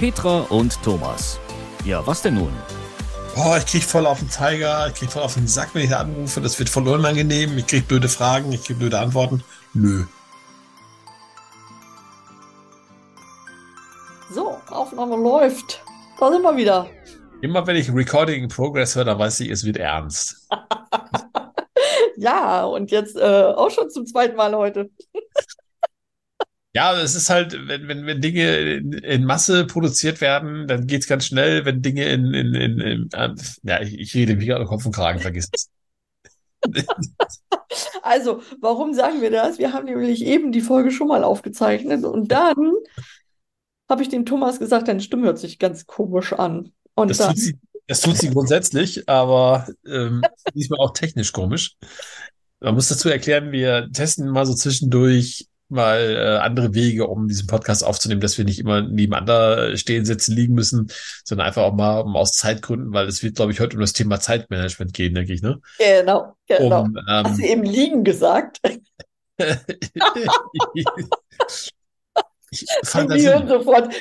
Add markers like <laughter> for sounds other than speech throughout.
Petra und Thomas. Ja, was denn nun? Oh, ich krieg voll auf den Zeiger, ich krieg voll auf den Sack, wenn ich da anrufe. Das wird voll unangenehm. Ich krieg blöde Fragen, ich krieg blöde Antworten. Nö. So, Aufnahme läuft. Da sind wir wieder. Immer wenn ich Recording in Progress höre, dann weiß ich, es wird ernst. <laughs> ja, und jetzt äh, auch schon zum zweiten Mal heute. <laughs> Ja, es ist halt, wenn, wenn, wenn Dinge in, in Masse produziert werden, dann geht's ganz schnell. Wenn Dinge in, in, in, in äh, ja, ich, ich rede wieder Kopf und Kragen, vergiss es. <laughs> Also, warum sagen wir das? Wir haben nämlich eben die Folge schon mal aufgezeichnet und dann habe ich dem Thomas gesagt, deine Stimme hört sich ganz komisch an. Und Das dann, tut sie, das tut sie grundsätzlich, aber ähm, diesmal auch technisch komisch. Man muss dazu erklären, wir testen mal so zwischendurch mal äh, andere Wege, um diesen Podcast aufzunehmen, dass wir nicht immer nebeneinander stehen, sitzen, liegen müssen, sondern einfach auch mal um aus Zeitgründen, weil es wird, glaube ich, heute um das Thema Zeitmanagement gehen, denke ich, ne? genau, genau. Um, Hast du ähm, eben liegen gesagt? <laughs> ich, Fantasie. sofort.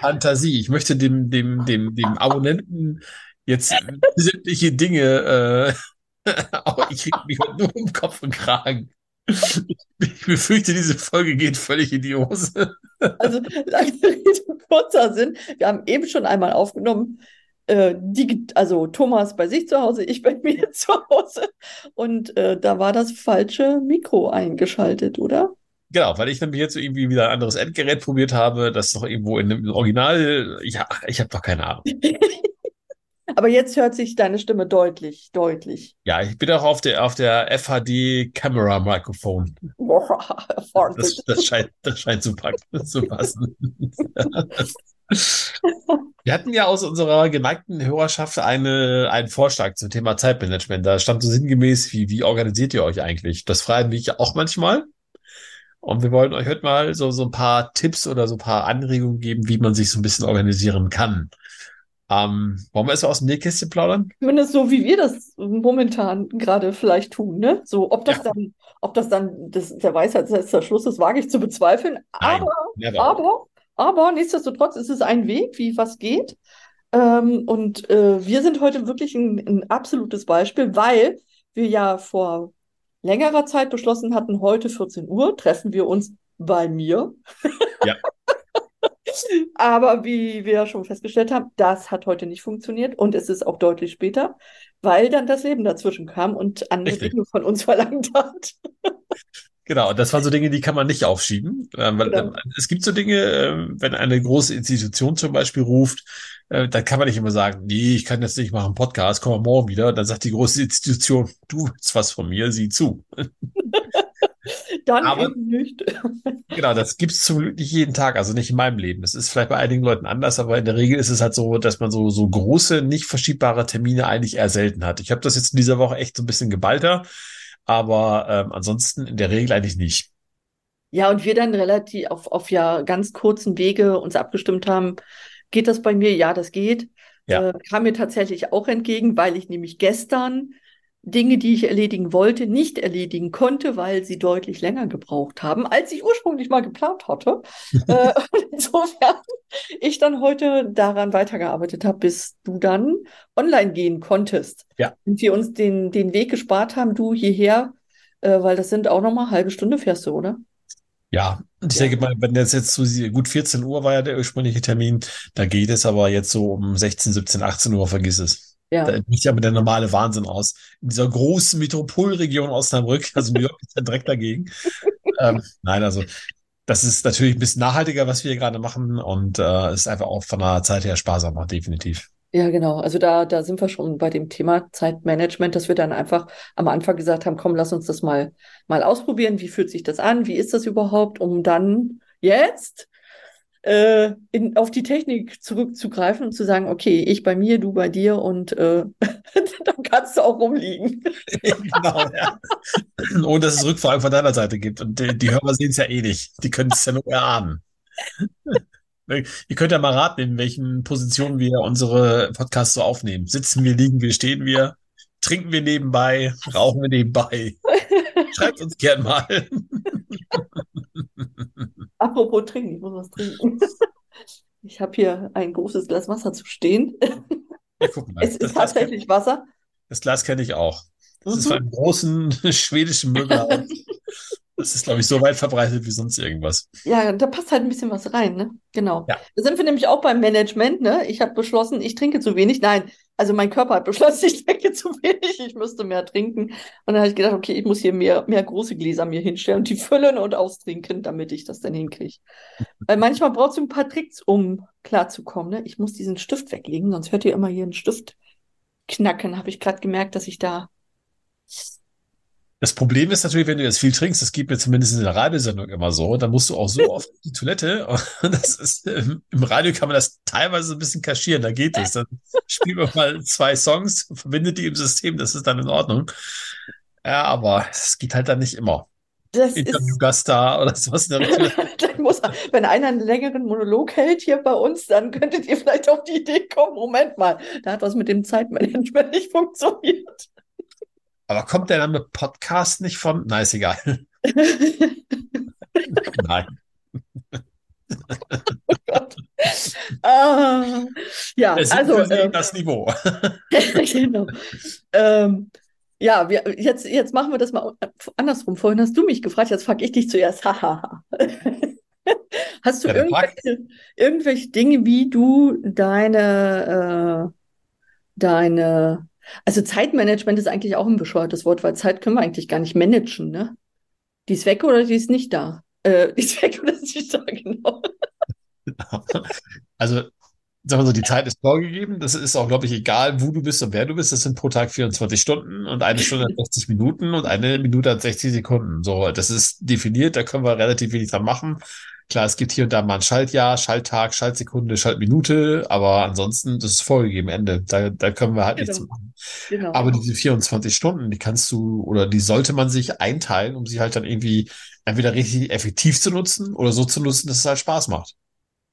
Fantasie. Ich möchte dem, dem, dem, dem Abonnenten jetzt sämtliche Dinge, äh, <laughs> ich krieg mich heute nur um Kopf und Kragen. Ich befürchte, diese Folge geht völlig in die Hose. Also, lange Rede, kurzer Sinn. Wir haben eben schon einmal aufgenommen, äh, die, also Thomas bei sich zu Hause, ich bei mir <laughs> zu Hause. Und äh, da war das falsche Mikro eingeschaltet, oder? Genau, weil ich nämlich jetzt irgendwie wieder ein anderes Endgerät probiert habe, das noch irgendwo in dem Original, ja, ich habe doch keine Ahnung. <laughs> Aber jetzt hört sich deine Stimme deutlich, deutlich. Ja, ich bin auch auf der, auf der FHD Camera. Boah, Das, das scheint, das scheint zu, packen, zu passen. <laughs> Wir hatten ja aus unserer geneigten Hörerschaft eine, einen Vorschlag zum Thema Zeitmanagement. Da stand so sinngemäß, wie, wie organisiert ihr euch eigentlich? Das fragen mich auch manchmal. Und wir wollen euch heute mal so, so ein paar Tipps oder so ein paar Anregungen geben, wie man sich so ein bisschen organisieren kann. Ähm, wollen wir erst mal aus dem Nähkästchen plaudern? Zumindest so, wie wir das momentan gerade vielleicht tun, ne? So, ob das Ja. dann, ob das dann das, der Weisheit letzter Schluss ist, wage ich zu bezweifeln. Nein, Aber. Aber, aber nichtsdestotrotz ist es ein Weg, wie was geht. Ähm, und äh, wir sind heute wirklich ein, ein absolutes Beispiel, weil wir ja vor längerer Zeit beschlossen hatten, heute 14 Uhr treffen wir uns bei mir. Ja. <laughs> Aber wie wir schon festgestellt haben, das hat heute nicht funktioniert und es ist auch deutlich später, weil dann das Leben dazwischen kam und andere Richtig. Dinge von uns <laughs> verlangt hat. Genau, das waren so Dinge, die kann man nicht aufschieben. Ähm, weil, Genau. ähm, es gibt so Dinge, ähm, wenn eine große Institution zum Beispiel ruft, äh, dann kann man nicht immer sagen, nee, ich kann jetzt nicht machen, Podcast, komm mal morgen wieder. Dann sagt die große Institution, du willst was von mir, sieh zu. <laughs> <laughs> Dann Aber- nicht. <laughs> Genau, das gibt's zum Glück nicht jeden Tag, also nicht in meinem Leben. Es ist vielleicht bei einigen Leuten anders, aber in der Regel ist es halt so, dass man so, so große, nicht verschiebbare Termine eigentlich eher selten hat. Ich habe das jetzt in dieser Woche echt so ein bisschen geballter, aber ähm, ansonsten in der Regel eigentlich nicht. Ja, und wir dann relativ auf, auf ja ganz kurzen Wege uns abgestimmt haben, geht das bei mir? Ja, das geht. Ja. Äh, kam mir tatsächlich auch entgegen, weil ich nämlich gestern Dinge, die ich erledigen wollte, nicht erledigen konnte, weil sie deutlich länger gebraucht haben, als ich ursprünglich mal geplant hatte. <laughs> äh, und insofern ich dann heute daran weitergearbeitet habe, bis du dann online gehen konntest. Ja. Und wir uns den, den Weg gespart haben, du hierher, äh, weil das sind auch noch mal halbe Stunde fährst du, oder? Ja, ich denke mal, wenn jetzt jetzt so gut 14 Uhr war ja der ursprüngliche Termin, da geht es aber jetzt so um 16, 17, 18 Uhr, vergiss es. Ja. Da bricht ja mit der normale Wahnsinn aus. In dieser großen Metropolregion Osnabrück, also New York ist ja direkt dagegen. <laughs> ähm, nein, also das ist natürlich ein bisschen nachhaltiger, was wir hier gerade machen und äh, ist einfach auch von der Zeit her sparsamer, definitiv. Ja, genau. Also da, da sind wir schon bei dem Thema Zeitmanagement, dass wir dann einfach am Anfang gesagt haben, komm, lass uns das mal, mal ausprobieren. Wie fühlt sich das an? Wie ist das überhaupt? Um dann jetzt äh, in, auf die Technik zurückzugreifen und zu sagen, okay, ich bei mir, du bei dir und äh, <laughs> dann kannst du auch rumliegen. <laughs> genau, ja. Und dass es Rückfragen von deiner Seite gibt. Und die, die Hörer sehen es ja eh nicht. Die können es ja nur erahnen. <laughs> Ihr könnt ja mal raten, in welchen Positionen wir unsere Podcasts so aufnehmen. Sitzen wir, liegen wir, stehen wir, trinken wir nebenbei, rauchen wir nebenbei. Schreibt uns gern mal. Apropos trinken, ich muss was trinken. <laughs> Ich habe hier ein großes Glas Wasser zu stehen. Ja. Es das ist Glas tatsächlich Wasser. Das Glas kenne ich auch. Das ist Mhm. von einem großen <laughs> schwedischen Möbelhaus. Das ist, glaube ich, so weit verbreitet wie sonst irgendwas. Ja, da passt halt ein bisschen was rein, ne? Genau. Ja. Da sind wir nämlich auch beim Management, ne? Ich habe beschlossen, ich trinke zu wenig. Nein, also mein Körper hat beschlossen, <laughs> ich trinke zu wenig, ich müsste mehr trinken. Und dann habe ich gedacht, okay, ich muss hier mehr, mehr große Gläser mir hinstellen und die füllen und austrinken, damit ich das dann hinkriege. Weil manchmal brauchst du ein paar Tricks, um klarzukommen, ne? Ich muss diesen Stift weglegen, sonst hört ihr immer hier einen Stift knacken. Habe ich gerade gemerkt, dass ich da. Das Problem ist natürlich, wenn du jetzt viel trinkst, das geht mir zumindest in der Radiosendung immer so, dann musst du auch so oft die Toilette. <laughs> Und das ist, ähm, im Radio kann man das teilweise ein bisschen kaschieren, da geht es. Dann spielt man mal zwei Songs, verbindet die im System, das ist dann in Ordnung. Ja, aber es geht halt dann nicht immer. Das ist. Interviewgast da oder sowas <laughs> muss, wenn einer einen längeren Monolog hält hier bei uns, dann könntet ihr vielleicht auf die Idee kommen, Moment mal, da hat was mit dem Zeitmanagement nicht funktioniert. Aber kommt der Name Podcast nicht von? Na, ist egal. <laughs> Nein. Ah, ja, Es ist also, äh, das Niveau. <laughs> genau. Ähm, ja, wir, jetzt, jetzt machen wir das mal andersrum. Vorhin hast du mich gefragt, jetzt frage ich dich zuerst. <laughs> Hast du Ja, irgendwelche, irgendwelche Dinge, wie du deine, äh, deine, also Zeitmanagement ist eigentlich auch ein bescheuertes Wort, weil Zeit können wir eigentlich gar nicht managen, ne? Die ist weg oder die ist nicht da? Äh, <laughs> die ist weg oder ist nicht da, genau. <laughs> Also, sagen wir so, die Zeit ist vorgegeben. Das ist auch, glaube ich, egal, wo du bist und wer du bist. Das sind pro Tag 24 Stunden und eine <laughs> Stunde hat 60 Minuten und eine Minute hat 60 Sekunden. So, das ist definiert. Da können wir relativ wenig dran machen. Klar, es gibt hier und da mal ein Schaltjahr, Schalttag, Schaltsekunde, Schaltminute, aber ansonsten, das ist vorgegeben, Ende. Da, da können wir halt nichts Genau. machen. Genau. Aber diese 24 Stunden, die kannst du oder die sollte man sich einteilen, um sie halt dann irgendwie entweder richtig effektiv zu nutzen oder so zu nutzen, dass es halt Spaß macht.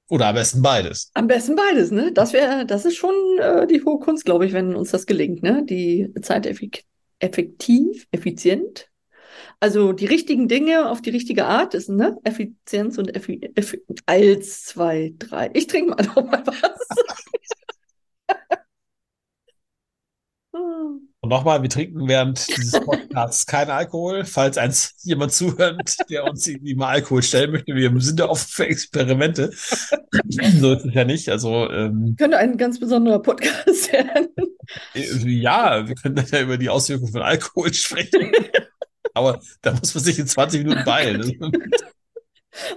Oder am besten beides. Am besten beides, ne? Das wäre, das ist schon äh, die hohe Kunst, glaube ich, wenn uns das gelingt, ne? Die Zeit effek effektiv, effizient. Also die richtigen Dinge auf die richtige Art ist, ne? Effizienz und effi effi eins, zwei, drei. Ich trinke mal noch mal was. <laughs> Und nochmal, wir trinken während dieses Podcasts keinen Alkohol. Falls eins jemand zuhört, der uns irgendwie mal Alkohol stellen möchte, wir sind da offen für Experimente. So ist es ja nicht. Also ähm, Könnte ein ganz besonderer Podcast <laughs> werden. ja, wir können ja über die Auswirkungen von Alkohol sprechen. <laughs> Aber da muss man sich in 20 Minuten beeilen. <laughs>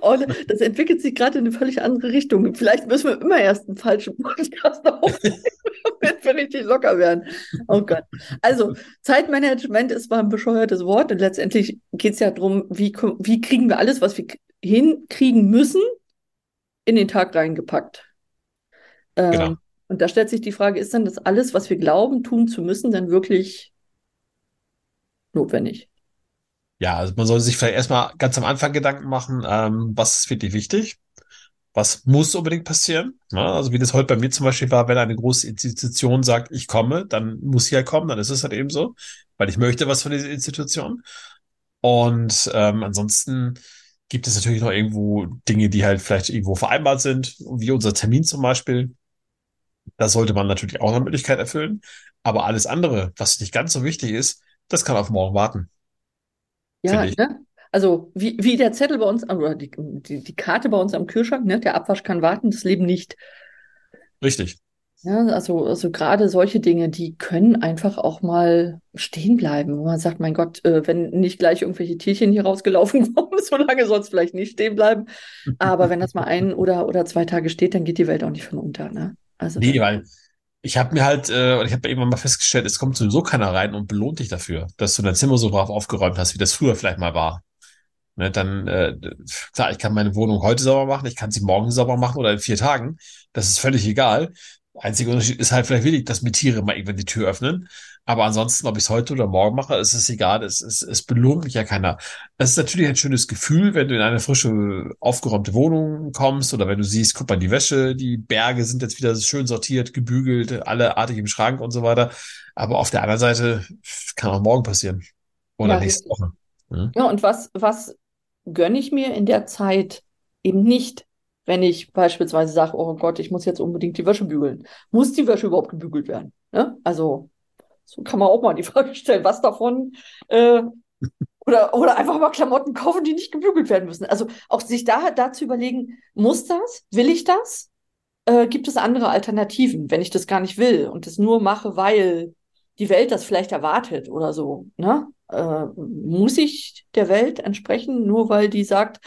Oh, das entwickelt sich gerade in eine völlig andere Richtung. Vielleicht müssen wir immer erst einen falschen Podcast aufnehmen, <laughs> damit wir richtig locker werden. Oh Gott. Also, Zeitmanagement ist mal ein bescheuertes Wort und letztendlich geht es ja darum, wie, wie kriegen wir alles, was wir hinkriegen müssen, in den Tag reingepackt. Ähm, Genau. Und da stellt sich die Frage, ist dann das alles, was wir glauben, tun zu müssen, dann wirklich notwendig? Ja, also man sollte sich vielleicht erstmal ganz am Anfang Gedanken machen, ähm, was ist wirklich wichtig? Was muss unbedingt passieren? Ja, also wie das heute bei mir zum Beispiel war, wenn eine große Institution sagt, ich komme, dann muss sie ja kommen, dann ist es halt eben so, weil ich möchte was von dieser Institution. Und ähm, ansonsten gibt es natürlich noch irgendwo Dinge, die halt vielleicht irgendwo vereinbart sind, wie unser Termin zum Beispiel. Das sollte man natürlich auch eine Möglichkeit erfüllen. Aber alles andere, was nicht ganz so wichtig ist, das kann auf morgen warten. Ja, ne? Also wie, wie der Zettel bei uns, oder die, die, die Karte bei uns am Kühlschrank, ne? Der Abwasch kann warten, das Leben nicht. Richtig. Ja, also, also gerade solche Dinge, die können einfach auch mal stehen bleiben, wo man sagt, mein Gott, äh, wenn nicht gleich irgendwelche Tierchen hier rausgelaufen <laughs> kommen, so lange soll es vielleicht nicht stehen bleiben. Aber wenn das mal ein oder, oder zwei Tage steht, dann geht die Welt auch nicht von unter, ne? Also Nee, weil ich habe mir halt, äh, ich habe irgendwann mal festgestellt, es kommt sowieso keiner rein und belohnt dich dafür, dass du dein Zimmer so brav aufgeräumt hast, wie das früher vielleicht mal war. Ne, dann, äh, klar, ich kann meine Wohnung heute sauber machen, ich kann sie morgen sauber machen oder in vier Tagen. Das ist völlig egal. Einziger Unterschied ist halt vielleicht wirklich, dass mir Tiere mal irgendwann die Tür öffnen. Aber ansonsten, ob ich es heute oder morgen mache, ist es egal. Es, es, es belohnt mich ja keiner. Das ist natürlich ein schönes Gefühl, wenn du in eine frische, aufgeräumte Wohnung kommst oder wenn du siehst, guck mal, die Wäsche, die Berge sind jetzt wieder schön sortiert, gebügelt, alle artig im Schrank und so weiter. Aber auf der anderen Seite kann auch morgen passieren. Oder Ja, nächste. Woche. Ja, und was, was gönne ich mir in der Zeit eben nicht? wenn ich beispielsweise sage, oh Gott, ich muss jetzt unbedingt die Wäsche bügeln. Muss die Wäsche überhaupt gebügelt werden? Ne? Also, so kann man auch mal die Frage stellen, was davon äh, oder, oder einfach mal Klamotten kaufen, die nicht gebügelt werden müssen. Also auch sich da, da zu überlegen, muss das? Will ich das? Äh, gibt es andere Alternativen, wenn ich das gar nicht will und das nur mache, weil die Welt das vielleicht erwartet oder so? Ne? Äh, muss ich der Welt entsprechen, nur weil die sagt,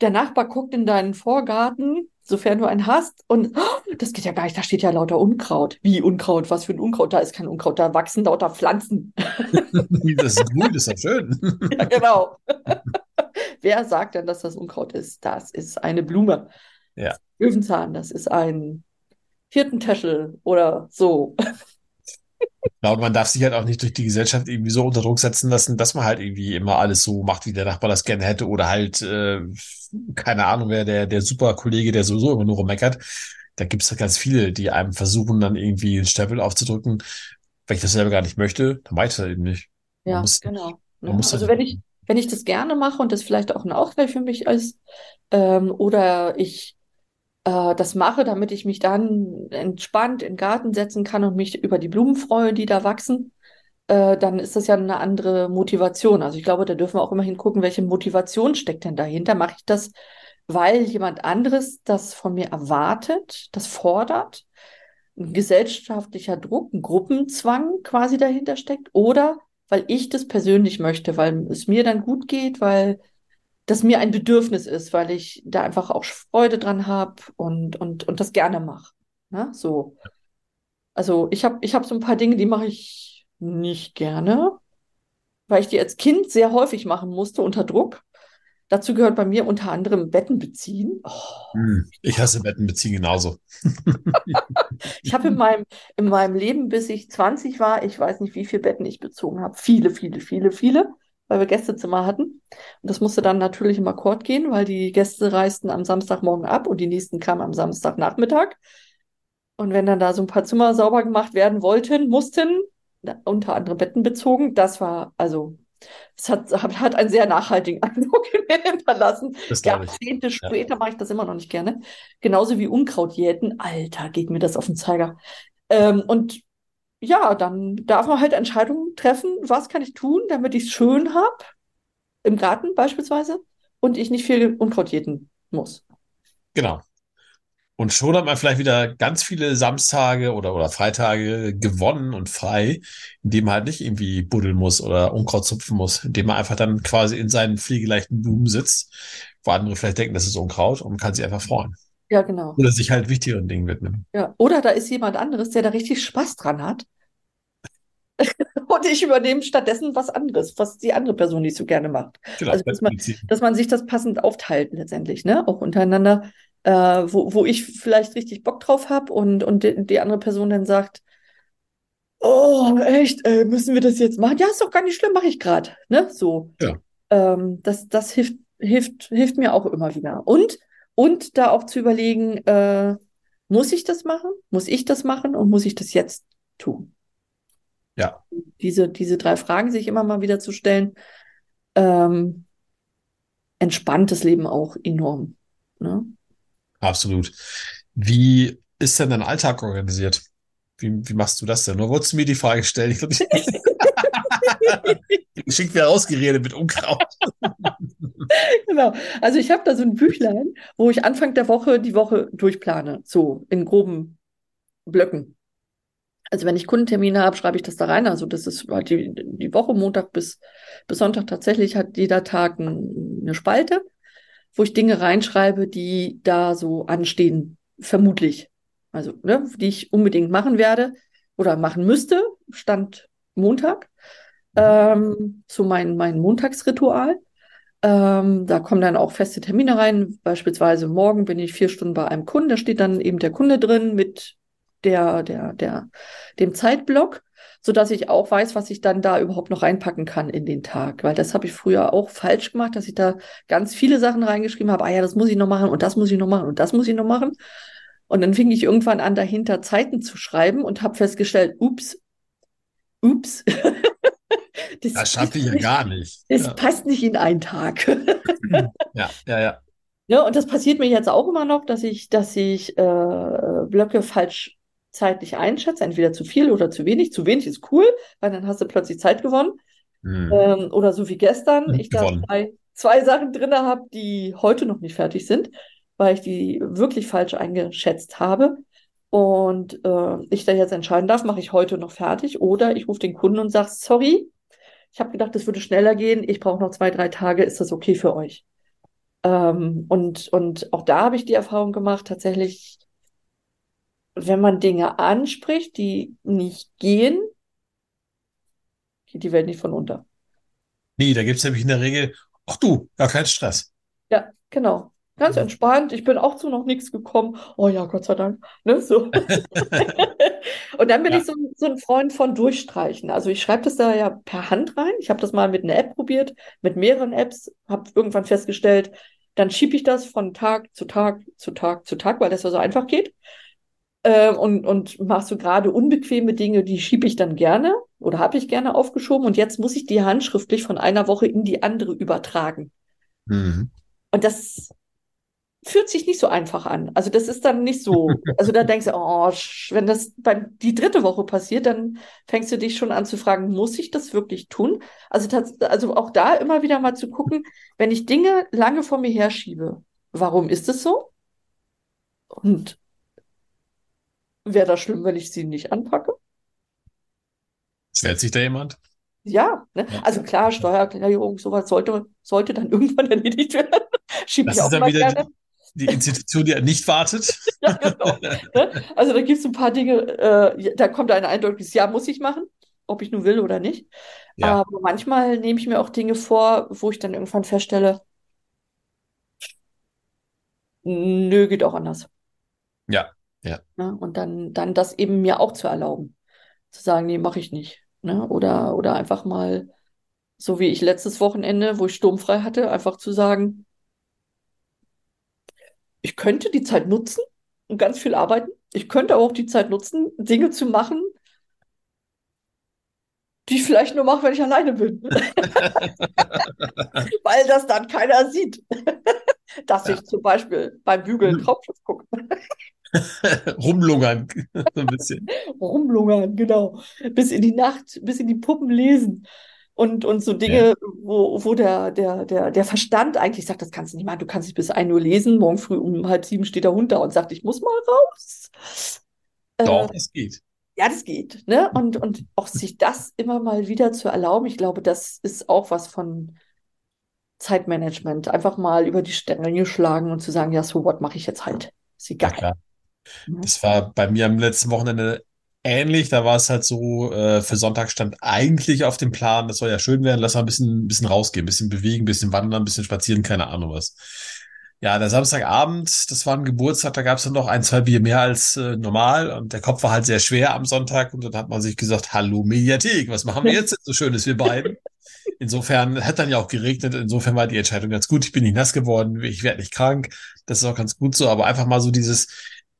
der Nachbar guckt in deinen Vorgarten, sofern du einen hast, und oh, das geht ja gar nicht, da steht ja lauter Unkraut. Wie Unkraut? Was für ein Unkraut? Da ist kein Unkraut, da wachsen lauter Pflanzen. <laughs> das ist grün, das ist ja schön. <laughs> ja, genau. <laughs> Wer sagt denn, dass das Unkraut ist? Das ist eine Blume. Ja. Löwenzahn, das ist ein Hirtentäschel oder so. Ja, und man darf sich halt auch nicht durch die Gesellschaft irgendwie so unter Druck setzen lassen, dass man halt irgendwie immer alles so macht, wie der Nachbar das gerne hätte oder halt, äh, keine Ahnung, wer der, der super Kollege, der sowieso immer nur rummeckert. Da gibt es ganz viele, die einem versuchen, dann irgendwie einen Stempel aufzudrücken. Wenn ich das selber gar nicht möchte, dann mache ich das eben nicht. Man ja, muss, genau. Ja, also halt wenn ich, wenn ich das gerne mache und das vielleicht auch ein Ausgleich für mich ist, ähm, oder ich äh, das mache, damit ich mich dann entspannt in den Garten setzen kann und mich über die Blumen freue, die da wachsen, äh, dann ist das ja eine andere Motivation. Also ich glaube, da dürfen wir auch immer hingucken, welche Motivation steckt denn dahinter. Mache ich das, weil jemand anderes das von mir erwartet, das fordert? Ein gesellschaftlicher Druck, ein Gruppenzwang quasi dahinter steckt oder weil ich das persönlich möchte, weil es mir dann gut geht, weil das mir ein Bedürfnis ist, weil ich da einfach auch Freude dran habe und, und, und das gerne mache. Ne? So. Also ich habe ich hab so ein paar Dinge, die mache ich nicht gerne, weil ich die als Kind sehr häufig machen musste unter Druck. Dazu gehört bei mir unter anderem Betten beziehen. Oh. Hm, ich hasse Betten beziehen genauso. <laughs> ich habe in meinem, in meinem Leben, bis ich 20 war, ich weiß nicht, wie viele Betten ich bezogen habe. Viele, viele, viele, viele weil wir Gästezimmer hatten. Und das musste dann natürlich im Akkord gehen, weil die Gäste reisten am Samstagmorgen ab und die nächsten kamen am Samstagnachmittag. Und wenn dann da so ein paar Zimmer sauber gemacht werden wollten, mussten, unter anderem Betten bezogen, das war also es hat, hat einen sehr nachhaltigen <laughs> Eindruck in mir hinterlassen. Jahrzehnte später ja. mache ich das immer noch nicht gerne. Genauso wie Unkrautjäten. Alter, geht mir das auf den Zeiger. Ähm, und ja, dann darf man halt Entscheidungen treffen, was kann ich tun, damit ich es schön habe, im Garten beispielsweise, und ich nicht viel Unkraut jäten muss. Genau. Und schon hat man vielleicht wieder ganz viele Samstage oder, oder Freitage gewonnen und frei, indem man halt nicht irgendwie buddeln muss oder Unkraut zupfen muss, indem man einfach dann quasi in seinen pflegeleichten Blumen sitzt, wo andere vielleicht denken, das ist Unkraut und kann sich einfach freuen. Ja, genau. Oder sich halt wichtigeren Dingen widmen. Ja, oder da ist jemand anderes, der da richtig Spaß dran hat. <laughs> und ich übernehme stattdessen was anderes, was die andere Person nicht so gerne macht. Genau, also, dass man, dass man sich das passend aufteilt letztendlich, ne? Auch untereinander, äh, wo, wo ich vielleicht richtig Bock drauf habe und, und die, die, andere Person dann sagt, oh, echt, äh, müssen wir das jetzt machen? Ja, ist doch gar nicht schlimm, mache ich gerade. Ne? So. Ja. Ähm, das das hilft, hilft, hilft mir auch immer wieder. Und und da auch zu überlegen, äh, muss ich das machen? Muss ich das machen und muss ich das jetzt tun? Ja. Diese, diese drei Fragen sich immer mal wieder zu stellen, ähm, entspannt das Leben auch enorm. Ne? Absolut. Wie ist denn dein Alltag organisiert? Wie, wie machst du das denn? Nur wolltest du mir die Frage stellen? Ich glaube, ich <laughs> geschickt wieder rausgeredet mit Unkraut. <laughs> <laughs> genau. Also ich habe da so ein Büchlein, wo ich Anfang der Woche die Woche durchplane, so in groben Blöcken. Also wenn ich Kundentermine habe, schreibe ich das da rein. Also das ist halt die, die Woche, Montag bis, bis Sonntag tatsächlich hat jeder Tag ein, eine Spalte, wo ich Dinge reinschreibe, die da so anstehen, vermutlich. Also, ne, die ich unbedingt machen werde oder machen müsste, stand Montag. Mhm. Ähm, so mein, mein Montagsritual. Ähm, da kommen dann auch feste Termine rein. Beispielsweise morgen bin ich vier Stunden bei einem Kunden. Da steht dann eben der Kunde drin mit der, der, der, dem Zeitblock, so dass ich auch weiß, was ich dann da überhaupt noch reinpacken kann in den Tag. Weil das habe ich früher auch falsch gemacht, dass ich da ganz viele Sachen reingeschrieben habe. Ah ja, das muss ich noch machen und das muss ich noch machen und das muss ich noch machen. Und dann fing ich irgendwann an, dahinter Zeiten zu schreiben und habe festgestellt, ups, ups. <laughs> das, das schaffe ich ja gar nicht. Es ja. passt nicht in einen Tag. ja, ja, ja. Ne, und das passiert mir jetzt auch immer noch, dass ich, dass ich äh, Blöcke falsch zeitlich einschätze, entweder zu viel oder zu wenig. Zu wenig ist cool, weil dann hast du plötzlich Zeit gewonnen. Hm. Ähm, oder so wie gestern, ich da Gewonnen. zwei, zwei Sachen drin habe, die heute noch nicht fertig sind, weil ich die wirklich falsch eingeschätzt habe. Und äh, ich da jetzt entscheiden darf, mache ich heute noch fertig oder ich rufe den Kunden und sage, sorry, ich habe gedacht, es würde schneller gehen, ich brauche noch zwei, drei Tage, ist das okay für euch? Ähm, und, und auch da habe ich die Erfahrung gemacht, tatsächlich, wenn man Dinge anspricht, die nicht gehen, geht die Welt nicht von unter. Nee, da gibt's nämlich in der Regel, ach du, ja, kein Stress. Ja, genau. Ganz Mhm. entspannt. Ich bin auch zu noch nichts gekommen. Oh ja, Gott sei Dank. Ne, so. <laughs> Und dann bin Ja. ich so, ein- so ein Freund von Durchstreichen. Also ich schreibe das da ja per Hand rein. Ich habe das mal mit einer App probiert, mit mehreren Apps, habe irgendwann festgestellt, dann schiebe ich das von Tag zu Tag zu Tag zu Tag, weil das ja so einfach geht. Ähm, und, und machst du gerade unbequeme Dinge, die schiebe ich dann gerne oder habe ich gerne aufgeschoben. Und jetzt muss ich die handschriftlich von einer Woche in die andere übertragen. Mhm. Und das fühlt sich nicht so einfach an. Also das ist dann nicht so. Also da denkst du, <laughs> oh, wenn das beim die dritte Woche passiert, dann fängst du dich schon an zu fragen, muss ich das wirklich tun? Also also auch da immer wieder mal zu gucken, wenn ich Dinge lange vor mir herschiebe, warum ist es so? Und wäre das schlimm, wenn ich sie nicht anpacke? Schwert sich da jemand? Ja, ne? Also klar, Steuererklärung, sowas sollte, sollte dann <laughs> irgendwann erledigt werden. Schiebe ich auch mal gerne. Die Institution, die nicht wartet. <laughs> Ja, genau. Ne? Also da gibt es ein paar Dinge, äh, ja, da kommt ein eindeutiges Ja, muss ich machen, ob ich nun will oder nicht. Ja. Aber manchmal nehme ich mir auch Dinge vor, wo ich dann irgendwann feststelle, nö, geht auch anders. Ja, ja. Ne? Und dann, dann das eben mir auch zu erlauben. Zu sagen, nee, mache ich nicht. Ne? Oder, oder einfach mal, so wie ich letztes Wochenende, wo ich sturmfrei hatte, einfach zu sagen, ich könnte die Zeit nutzen und ganz viel arbeiten. Ich könnte aber auch die Zeit nutzen, Dinge zu machen, die ich vielleicht nur mache, wenn ich alleine bin. <laughs> <laughs> Weil das dann keiner sieht. <laughs> Dass Ja. ich zum Beispiel beim Bügeln Mhm. Traumschiff gucke. Rumlungern. So ein bisschen. Rumlungern, genau. Bis in die Nacht, bis in die Puppen lesen. Und, und so Dinge, wo, wo der, der, der, der Verstand eigentlich sagt, das kannst du nicht machen, du kannst nicht bis ein Uhr lesen, morgen früh um halb sieben steht der Hund da und sagt, ich muss mal raus. Äh, Doch, das geht. ja, das geht, ne? Und, und auch sich das immer mal wieder zu erlauben, ich glaube, das ist auch was von Zeitmanagement. Einfach mal über die Stränge schlagen und zu sagen, ja, so what mache ich jetzt halt. Ist Ja, egal. klar. Ne? Das war bei mir am letzten Wochenende ähnlich. Da war es halt so, äh, für Sonntag stand eigentlich auf dem Plan, das soll ja schön werden, lass mal ein bisschen, ein bisschen rausgehen, ein bisschen bewegen, ein bisschen wandern, ein bisschen spazieren, keine Ahnung was. Ja, der Samstagabend, das war ein Geburtstag, da gab es dann noch ein, zwei Bier mehr als äh, normal und der Kopf war halt sehr schwer am Sonntag und dann hat man sich gesagt, hallo Mediathek, was machen wir <laughs> jetzt so Schönes, wir beiden? Insofern hat dann ja auch geregnet, insofern war die Entscheidung ganz gut. Ich bin nicht nass geworden, ich werde nicht krank, das ist auch ganz gut so, aber einfach mal so dieses,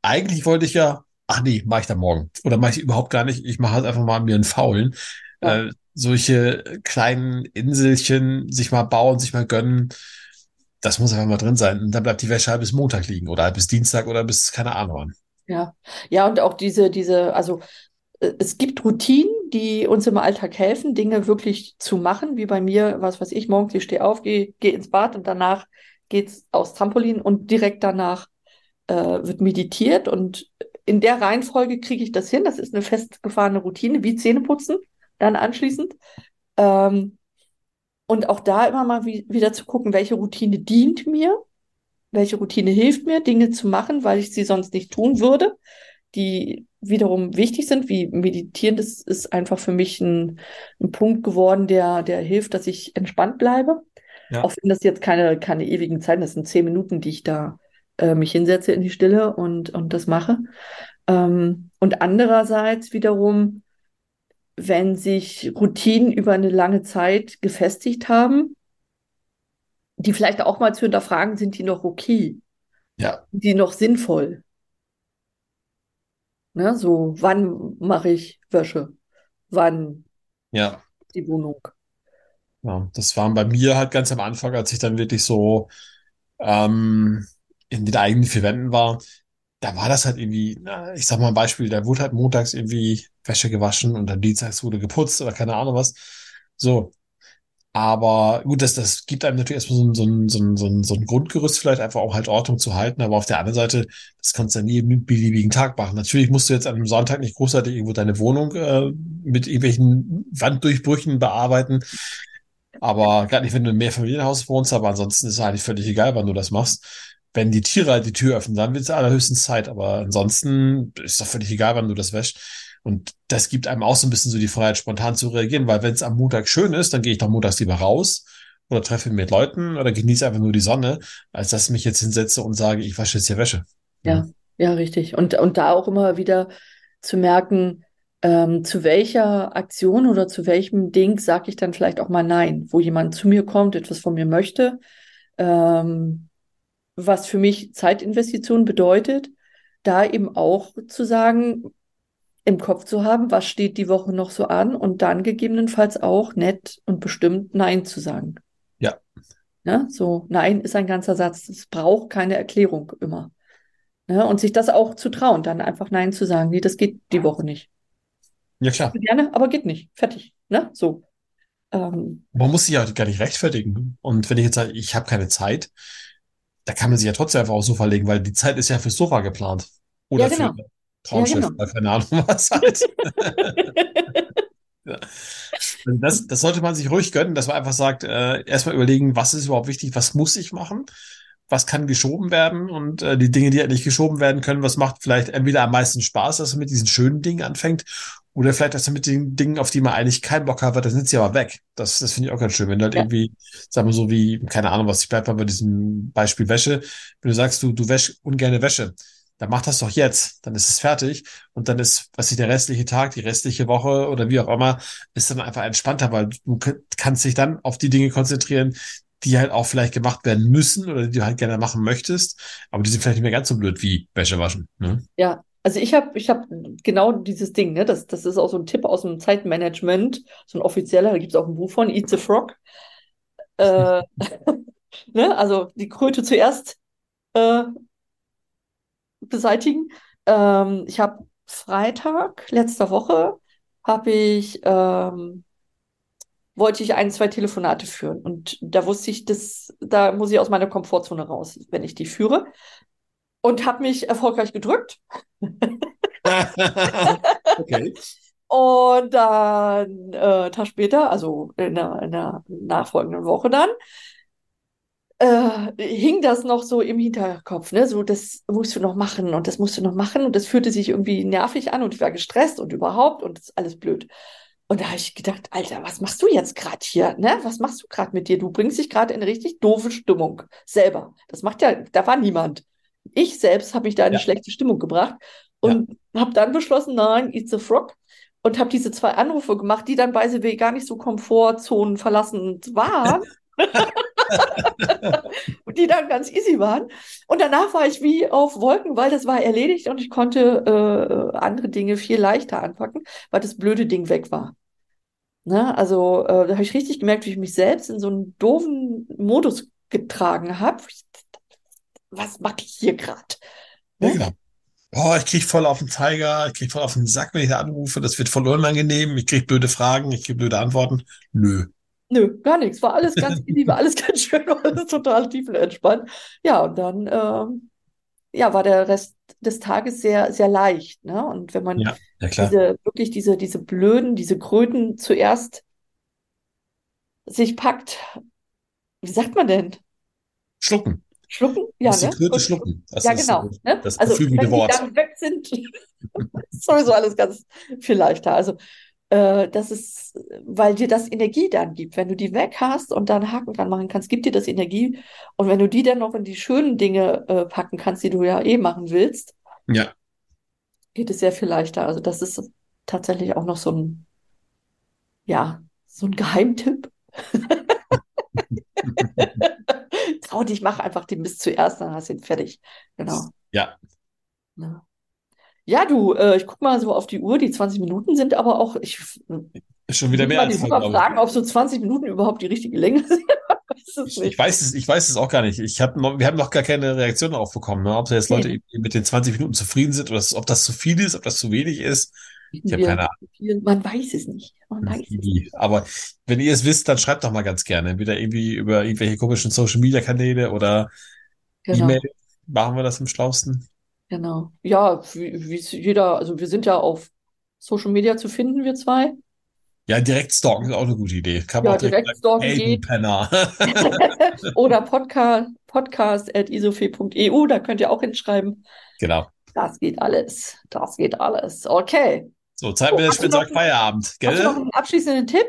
eigentlich wollte ich ja, ach nee, mache ich dann morgen. Oder mache ich überhaupt gar nicht, ich mache halt einfach mal mir einen Faulen. Ja. Äh, solche kleinen Inselchen sich mal bauen, sich mal gönnen, das muss einfach mal drin sein. Und dann bleibt die Wäsche halt bis Montag liegen oder halt bis Dienstag oder bis keine Ahnung wann. Ja, ja, und auch diese, diese, also äh, es gibt Routinen, die uns im Alltag helfen, Dinge wirklich zu machen, wie bei mir, was weiß ich, morgens, ich stehe auf, gehe geh ins Bad und danach geht's aufs Trampolin und direkt danach äh, wird meditiert und in der Reihenfolge kriege ich das hin. Das ist eine festgefahrene Routine, wie Zähneputzen, dann anschließend. Ähm, und auch da immer mal wie, wieder zu gucken, welche Routine dient mir, welche Routine hilft mir, Dinge zu machen, weil ich sie sonst nicht tun würde, die wiederum wichtig sind, wie Meditieren. Das ist einfach für mich ein, ein Punkt geworden, der, der hilft, dass ich entspannt bleibe. Ja. Auch wenn das jetzt keine, keine ewigen Zeiten, das sind zehn Minuten, die ich da äh, mich hinsetze in die Stille und, und das mache. Ähm, und andererseits wiederum, wenn sich Routinen über eine lange Zeit gefestigt haben, die vielleicht auch mal zu hinterfragen, sind die noch okay? Ja, Sind die noch sinnvoll? Ne, so, wann mache ich Wäsche? Wann ja. die Wohnung? Ja, das waren bei mir halt ganz am Anfang, als ich dann wirklich so ähm, in den eigenen vier Wänden war, da war das halt irgendwie, ich sag mal ein Beispiel, da wurde halt montags irgendwie Wäsche gewaschen und dann dienstags wurde geputzt oder keine Ahnung was. So. Aber gut, das, das gibt einem natürlich erstmal so ein, so ein, so ein, so ein, Grundgerüst, vielleicht einfach auch halt Ordnung zu halten. Aber auf der anderen Seite, das kannst du ja nie jeden beliebigen Tag machen. Natürlich musst du jetzt an einem Sonntag nicht großartig irgendwo deine Wohnung äh, mit irgendwelchen Wanddurchbrüchen bearbeiten. Aber gerade nicht, wenn du im Mehrfamilienhaus wohnst, aber ansonsten ist es eigentlich völlig egal, wann du das machst. Wenn die Tiere halt die Tür öffnen, dann wird es allerhöchstens Zeit. Aber ansonsten ist doch völlig egal, wann du das wäschst. Und das gibt einem auch so ein bisschen so die Freiheit, spontan zu reagieren, weil wenn es am Montag schön ist, dann gehe ich doch montags lieber raus oder treffe mit Leuten oder genieße einfach nur die Sonne, als dass ich mich jetzt hinsetze und sage, ich wasche jetzt hier Wäsche. Ja, ja, richtig. Und, und da auch immer wieder zu merken, ähm, zu welcher Aktion oder zu welchem Ding sage ich dann vielleicht auch mal Nein, wo jemand zu mir kommt, etwas von mir möchte, ähm, was für mich Zeitinvestition bedeutet, da eben auch zu sagen, im Kopf zu haben, was steht die Woche noch so an und dann gegebenenfalls auch nett und bestimmt Nein zu sagen. Ja. Ja, so, Nein ist ein ganzer Satz. Es braucht keine Erklärung immer. Ja, und sich das auch zu trauen, dann einfach Nein zu sagen. Nee, das geht die Woche nicht. Ja, klar. Gerne, aber geht nicht. Fertig. Ne? So. Ähm, Man muss sich ja gar nicht rechtfertigen. Und wenn ich jetzt sage, ich habe keine Zeit, da kann man sich ja trotzdem einfach aufs Sofa legen, weil die Zeit ist ja fürs Sofa geplant. Oder Ja, genau. für Traumschiff, Ja, genau. keine Ahnung <laughs> was halt. <laughs> Ja. Also Das, das sollte man sich ruhig gönnen, dass man einfach sagt, äh, erstmal überlegen, was ist überhaupt wichtig, was muss ich machen, was kann geschoben werden und äh, die Dinge, die halt nicht geschoben werden können, was macht vielleicht entweder am meisten Spaß, dass man mit diesen schönen Dingen anfängt oder vielleicht, dass man mit den Dingen, auf die man eigentlich keinen Bock hat, dann sind sie aber weg. Das, das finde ich auch ganz schön. Wenn du halt Ja. irgendwie, sagen wir so wie, keine Ahnung was, ich bleib mal bei diesem Beispiel Wäsche, wenn du sagst, du, du wäschst ungerne Wäsche, dann mach das doch jetzt, dann ist es fertig und dann ist, was ich, der restliche Tag, die restliche Woche oder wie auch immer, ist dann einfach entspannter, weil du kannst dich dann auf die Dinge konzentrieren, die halt auch vielleicht gemacht werden müssen oder die du halt gerne machen möchtest, aber die sind vielleicht nicht mehr ganz so blöd wie Wäsche waschen. Ne? Ja, also ich habe ich hab genau dieses Ding, ne? Das, das ist auch so ein Tipp aus dem Zeitmanagement, so ein offizieller, da gibt es auch ein Buch von, Eat the Frog. Äh, <laughs> ne? Also die Kröte zuerst äh, beseitigen. Ähm, ich habe Freitag, letzter Woche, habe ich, ähm, wollte ich ein, zwei Telefonate führen. Und da wusste ich, das, da muss ich aus meiner Komfortzone raus, wenn ich die führe. Und habe mich erfolgreich gedrückt. <laughs> okay. Und dann äh, Tag später, also in der, in der nachfolgenden Woche dann, äh, hing das noch so im Hinterkopf, ne? So, das musst du noch machen und das musst du noch machen. Und das fühlte sich irgendwie nervig an und ich war gestresst und überhaupt und das ist alles blöd. Und da habe ich gedacht, Alter, was machst du jetzt gerade hier? Ne? Was machst du gerade mit dir? Du bringst dich gerade in eine richtig doofe Stimmung selber. Das macht ja, da war niemand. Ich selbst habe mich da in eine Ja. schlechte Stimmung gebracht und habe dann beschlossen, nein, it's a frog. Und habe diese zwei Anrufe gemacht, die dann bei the gar nicht so Komfortzonen verlassend waren. <laughs> <laughs> und die dann ganz easy waren. Und danach war ich wie auf Wolken, weil das war erledigt und ich konnte äh, andere Dinge viel leichter anpacken, weil das blöde Ding weg war. Ne? Also äh, da habe ich richtig gemerkt, wie ich mich selbst in so einen doofen Modus getragen habe. Was mache ich hier gerade? Ja, Ne? genau. Oh, ich krieg voll auf den Zeiger, ich krieg voll auf den Sack, wenn ich da anrufe, das wird voll unangenehm, ich krieg blöde Fragen, ich krieg blöde Antworten. Nö. Nö, gar nichts. War alles ganz <laughs> easy, war alles ganz schön, war alles total tiefenentspannt. Ja, und dann ähm, ja, war der Rest des Tages sehr, sehr leicht. Ne? Und wenn man Ja, ja diese, wirklich diese, diese blöden, diese Kröten zuerst sich packt, wie sagt man denn? Schlucken. Schlucken? Ja, die ne? Kröte schlucken. Das Ja, ist genau. so Ne? das Also, wenn die Wort. dann weg sind, <laughs> ist sowieso alles ganz viel leichter. Also, äh, das ist, weil dir das Energie dann gibt. Wenn du die weg hast und dann Haken dran machen kannst, gibt dir das Energie. Und wenn du die dann noch in die schönen Dinge äh, packen kannst, die du ja eh machen willst, Ja, geht es sehr viel leichter. Also, das ist tatsächlich auch noch so ein, ja, so ein Geheimtipp. <laughs> Trau dich, mach einfach den Mist zuerst, dann hast du ihn fertig. Genau. ja. Ja. Ja, du, äh, ich guck mal so auf die Uhr, die 20 Minuten sind aber auch, ich schon wieder mehr mal als ich. fragen, ob so 20 Minuten überhaupt die richtige Länge <laughs> sind. Ich weiß es Ich, weiß es, ich weiß es auch gar nicht. Ich hab noch, wir haben noch gar keine Reaktion darauf bekommen, ne? Ob da jetzt Leute Nee. irgendwie mit den 20 Minuten zufrieden sind oder ob das zu viel ist, ob das zu wenig ist. Ich habe keine Man weiß es nicht. Man weiß es nicht. Ahnung. Aber wenn ihr es wisst, dann schreibt doch mal ganz gerne. Entweder irgendwie über irgendwelche komischen Social Media Kanäle oder Genau, E-Mail. Machen wir das am schlausten? Genau. Ja, wie, wie jeder, also wir sind ja auf Social Media zu finden, wir zwei. Ja, direkt stalken ist auch eine gute Idee. Kann man Ja, direkt direkt sagen, stalken geht. Penner. <laughs> <laughs> Oder podcast, podcast.isofee.eu, da könnt ihr auch hinschreiben. Genau. Das geht alles. Das geht alles. Okay. So, hast Zeitmanagement noch- sagt Feierabend, Hast du noch gell? einen abschließenden Tipp?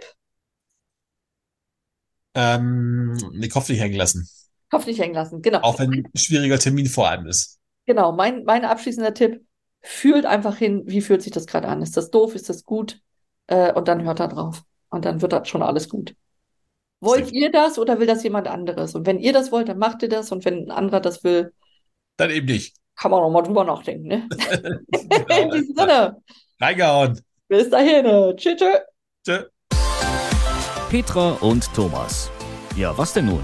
Ähm, den Kopf nicht hängen lassen. Kopf nicht hängen lassen. Genau. Auch wenn ein schwieriger Termin vor einem ist. Genau. Mein, mein abschließender Tipp. Fühlt einfach hin, wie fühlt sich das gerade an? Ist das doof? Ist das gut? Äh, und dann hört er drauf. Und dann wird das schon alles gut. Wollt Sehr ihr das oder will das jemand anderes? Und wenn ihr das wollt, dann macht ihr das. Und wenn ein anderer das will, Dann eben nicht. kann man auch mal drüber nachdenken. Ne? <laughs> <laughs> In diesem Sinne, Reingehauen. bis dahin. Tschüss. tschüss. Tschö. Petra und Thomas. Ja, was denn nun?